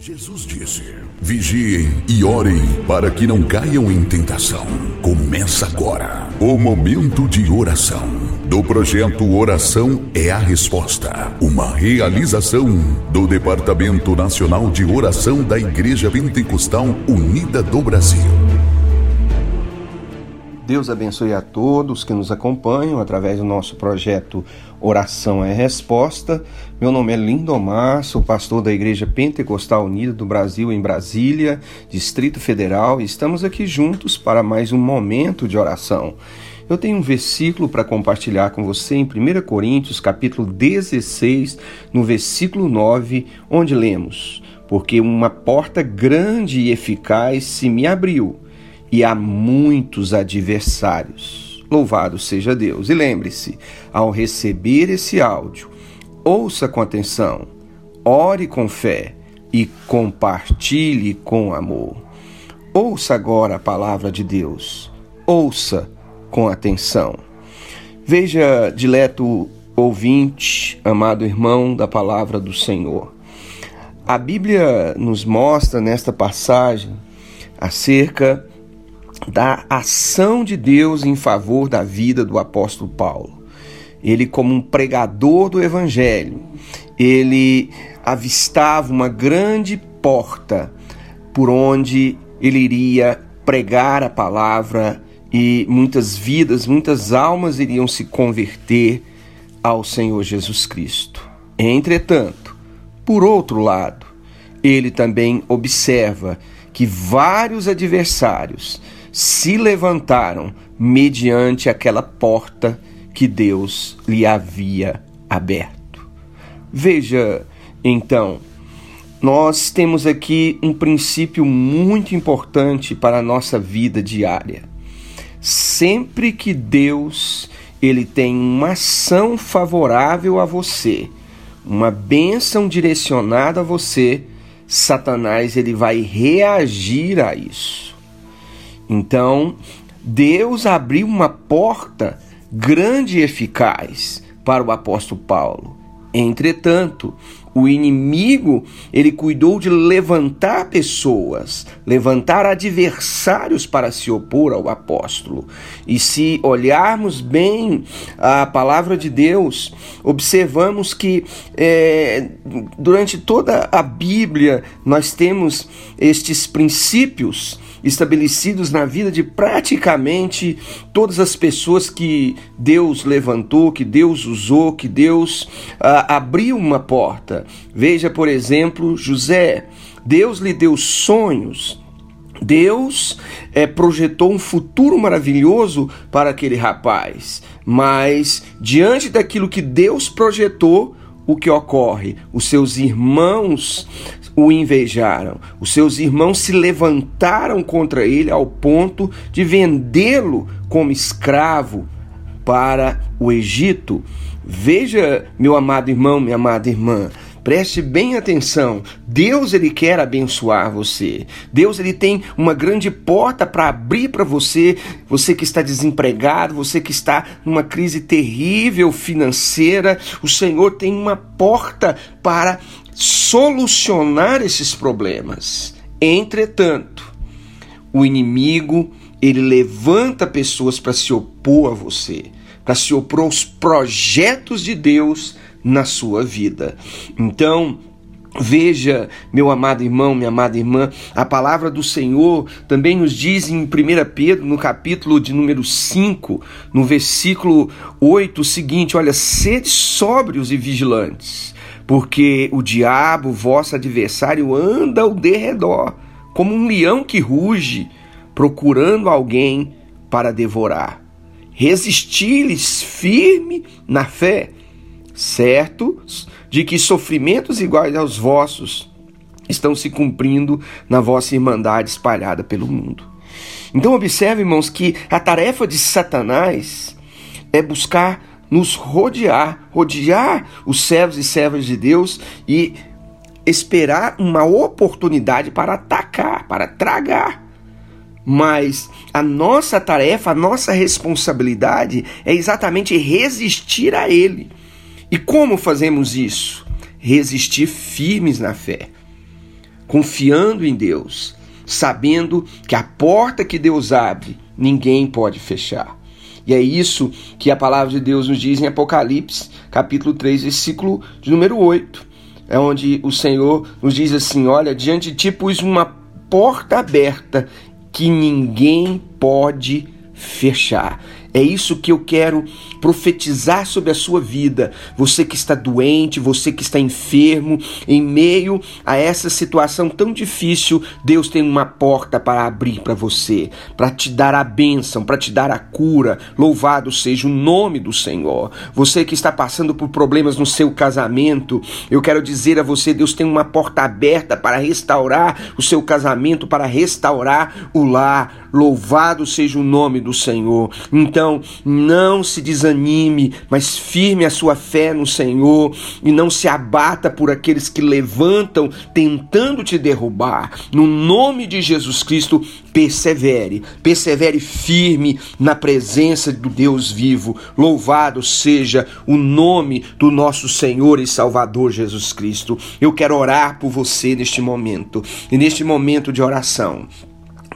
Jesus disse: Vigiem e orem para que não caiam em tentação. Começa agora o momento de oração do projeto Oração é a Resposta, uma realização do Departamento Nacional de Oração da Igreja Pentecostal Unida do Brasil. Deus abençoe a todos que nos acompanham através do nosso projeto Oração é Resposta. Meu nome é Lindomar, sou pastor da Igreja Pentecostal Unida do Brasil em Brasília, Distrito Federal, e estamos aqui juntos para mais um momento de oração. Eu tenho um versículo para compartilhar com você em 1 Coríntios, capítulo 16, no versículo 9, onde lemos: Porque uma porta grande e eficaz se me abriu e há muitos adversários. Louvado seja Deus. E lembre-se, ao receber esse áudio, ouça com atenção, ore com fé e compartilhe com amor. Ouça agora a palavra de Deus. Ouça com atenção. Veja, dileto ouvinte, amado irmão da palavra do Senhor. A Bíblia nos mostra nesta passagem acerca da ação de Deus em favor da vida do apóstolo Paulo. Ele, como um pregador do evangelho, ele avistava uma grande porta por onde ele iria pregar a palavra e muitas vidas, muitas almas iriam se converter ao Senhor Jesus Cristo. Entretanto, por outro lado, ele também observa que vários adversários se levantaram mediante aquela porta que Deus lhe havia aberto. Veja, então, nós temos aqui um princípio muito importante para a nossa vida diária. Sempre que Deus ele tem uma ação favorável a você, uma bênção direcionada a você, Satanás ele vai reagir a isso. Então, Deus abriu uma porta grande e eficaz para o apóstolo Paulo. Entretanto, o inimigo, ele cuidou de levantar pessoas, levantar adversários para se opor ao apóstolo. E se olharmos bem a palavra de Deus, observamos que é, durante toda a Bíblia nós temos estes princípios estabelecidos na vida de praticamente todas as pessoas que Deus levantou, que Deus usou, que Deus ah, abriu uma porta. Veja, por exemplo, José. Deus lhe deu sonhos. Deus é, projetou um futuro maravilhoso para aquele rapaz, mas diante daquilo que Deus projetou, o que ocorre? Os seus irmãos o invejaram. Os seus irmãos se levantaram contra ele ao ponto de vendê-lo como escravo para o Egito. Veja, meu amado irmão, minha amada irmã, Preste bem atenção. Deus ele quer abençoar você. Deus ele tem uma grande porta para abrir para você, você que está desempregado, você que está numa crise terrível financeira. O Senhor tem uma porta para solucionar esses problemas. Entretanto, o inimigo ele levanta pessoas para se opor a você, para se opor aos projetos de Deus na sua vida. Então, Veja, meu amado irmão, minha amada irmã, a palavra do Senhor também nos diz em 1 Pedro, no capítulo de número 5, no versículo 8, o seguinte: olha, sede sóbrios e vigilantes, porque o diabo, vosso adversário, anda ao derredor, como um leão que ruge, procurando alguém para devorar. Resisti-lhes firme na fé certos de que sofrimentos iguais aos vossos estão se cumprindo na vossa irmandade espalhada pelo mundo. Então, observe, irmãos, que a tarefa de Satanás é buscar nos rodear, rodear os servos e servas de Deus e esperar uma oportunidade para atacar, para tragar. Mas a nossa tarefa, a nossa responsabilidade é exatamente resistir a ele. E como fazemos isso? Resistir firmes na fé. confiando em Deus, sabendo que a porta que Deus abre, ninguém pode fechar. E é isso que a palavra de Deus nos diz em Apocalipse, capítulo 3, versículo de número 8. É onde o Senhor nos diz assim: Olha, diante de ti pus uma porta aberta que ninguém pode fechar. É isso que eu quero profetizar sobre a sua vida. Você que está doente, você que está enfermo, em meio a essa situação tão difícil, Deus tem uma porta para abrir para você, para te dar a bênção, para te dar a cura. Louvado seja o nome do Senhor. Você que está passando por problemas no seu casamento, eu quero dizer a você: Deus tem uma porta aberta para restaurar o seu casamento, para restaurar o lar. Louvado seja o nome do Senhor. Então, não se desanime, mas firme a sua fé no Senhor e não se abata por aqueles que levantam tentando te derrubar. No nome de Jesus Cristo, persevere, persevere firme na presença do Deus vivo. Louvado seja o nome do nosso Senhor e Salvador Jesus Cristo. Eu quero orar por você neste momento e neste momento de oração.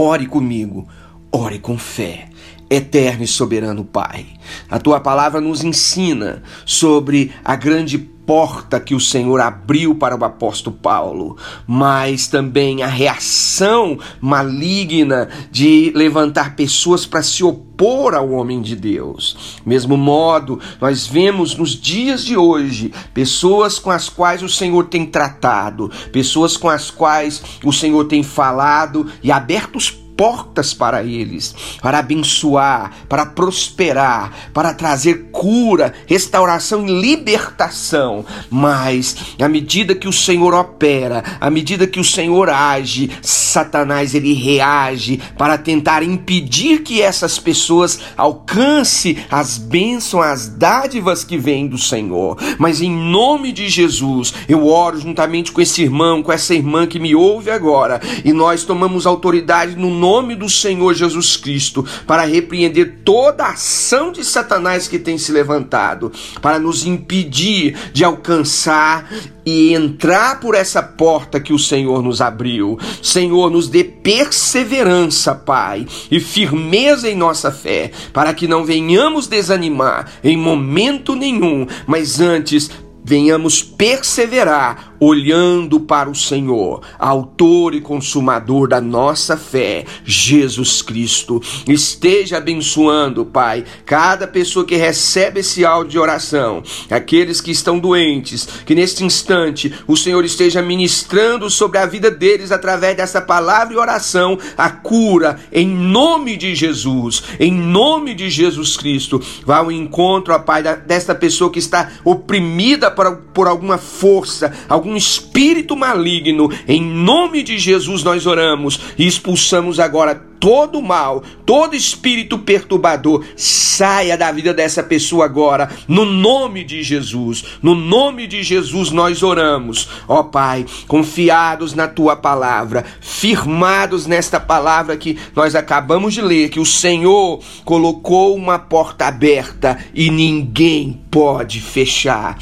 Ore comigo, ore com fé. Eterno e soberano Pai, a tua palavra nos ensina sobre a grande porta que o Senhor abriu para o apóstolo Paulo, mas também a reação maligna de levantar pessoas para se opor ao homem de Deus. Mesmo modo, nós vemos nos dias de hoje pessoas com as quais o Senhor tem tratado, pessoas com as quais o Senhor tem falado e aberto os portas para eles, para abençoar, para prosperar, para trazer cura, restauração e libertação. Mas à medida que o Senhor opera, à medida que o Senhor age, Satanás ele reage para tentar impedir que essas pessoas alcance as bênçãos, as dádivas que vêm do Senhor. Mas em nome de Jesus, eu oro juntamente com esse irmão, com essa irmã que me ouve agora, e nós tomamos autoridade no nome nome do Senhor Jesus Cristo para repreender toda a ação de Satanás que tem se levantado, para nos impedir de alcançar e entrar por essa porta que o Senhor nos abriu. Senhor, nos dê perseverança, Pai, e firmeza em nossa fé, para que não venhamos desanimar em momento nenhum, mas antes venhamos perseverar olhando para o Senhor, autor e consumador da nossa fé, Jesus Cristo. Esteja abençoando, Pai, cada pessoa que recebe esse áudio de oração, aqueles que estão doentes, que neste instante o Senhor esteja ministrando sobre a vida deles através dessa palavra e oração a cura em nome de Jesus, em nome de Jesus Cristo. Vá ao encontro, ó Pai, desta pessoa que está oprimida por, por alguma força, algum espírito maligno, em nome de Jesus nós oramos e expulsamos agora todo mal, todo espírito perturbador, saia da vida dessa pessoa agora, no nome de Jesus. No nome de Jesus nós oramos, ó Pai, confiados na tua palavra, firmados nesta palavra que nós acabamos de ler, que o Senhor colocou uma porta aberta e ninguém pode fechar.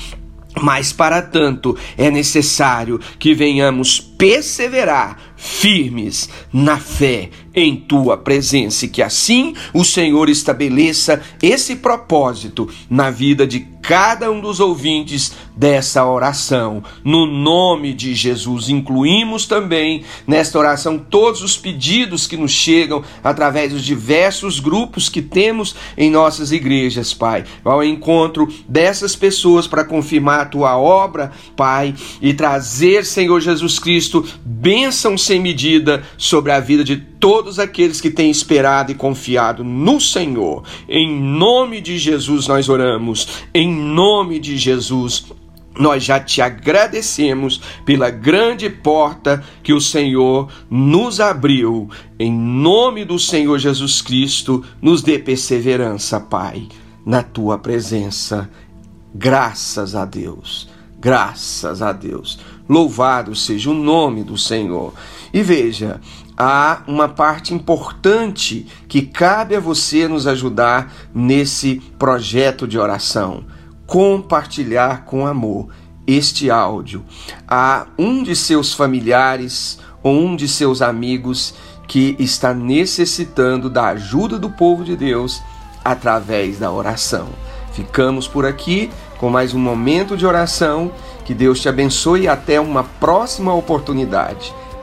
Mas para tanto é necessário que venhamos perseverar firmes na fé em tua presença e que assim o Senhor estabeleça esse propósito na vida de cada um dos ouvintes dessa oração. No nome de Jesus, incluímos também nesta oração todos os pedidos que nos chegam através dos diversos grupos que temos em nossas igrejas, Pai. Ao encontro dessas pessoas para confirmar a tua obra, Pai, e trazer, Senhor Jesus Cristo, bênção sem medida sobre a vida de todos aqueles que têm esperado e confiado no Senhor. Em nome de Jesus nós oramos. Em nome de Jesus nós já te agradecemos pela grande porta que o Senhor nos abriu. Em nome do Senhor Jesus Cristo, nos dê perseverança, Pai, na tua presença. Graças a Deus. Graças a Deus. Louvado seja o nome do Senhor. E veja, há uma parte importante que cabe a você nos ajudar nesse projeto de oração: compartilhar com amor este áudio a um de seus familiares ou um de seus amigos que está necessitando da ajuda do povo de Deus através da oração. Ficamos por aqui com mais um momento de oração. Que Deus te abençoe e até uma próxima oportunidade.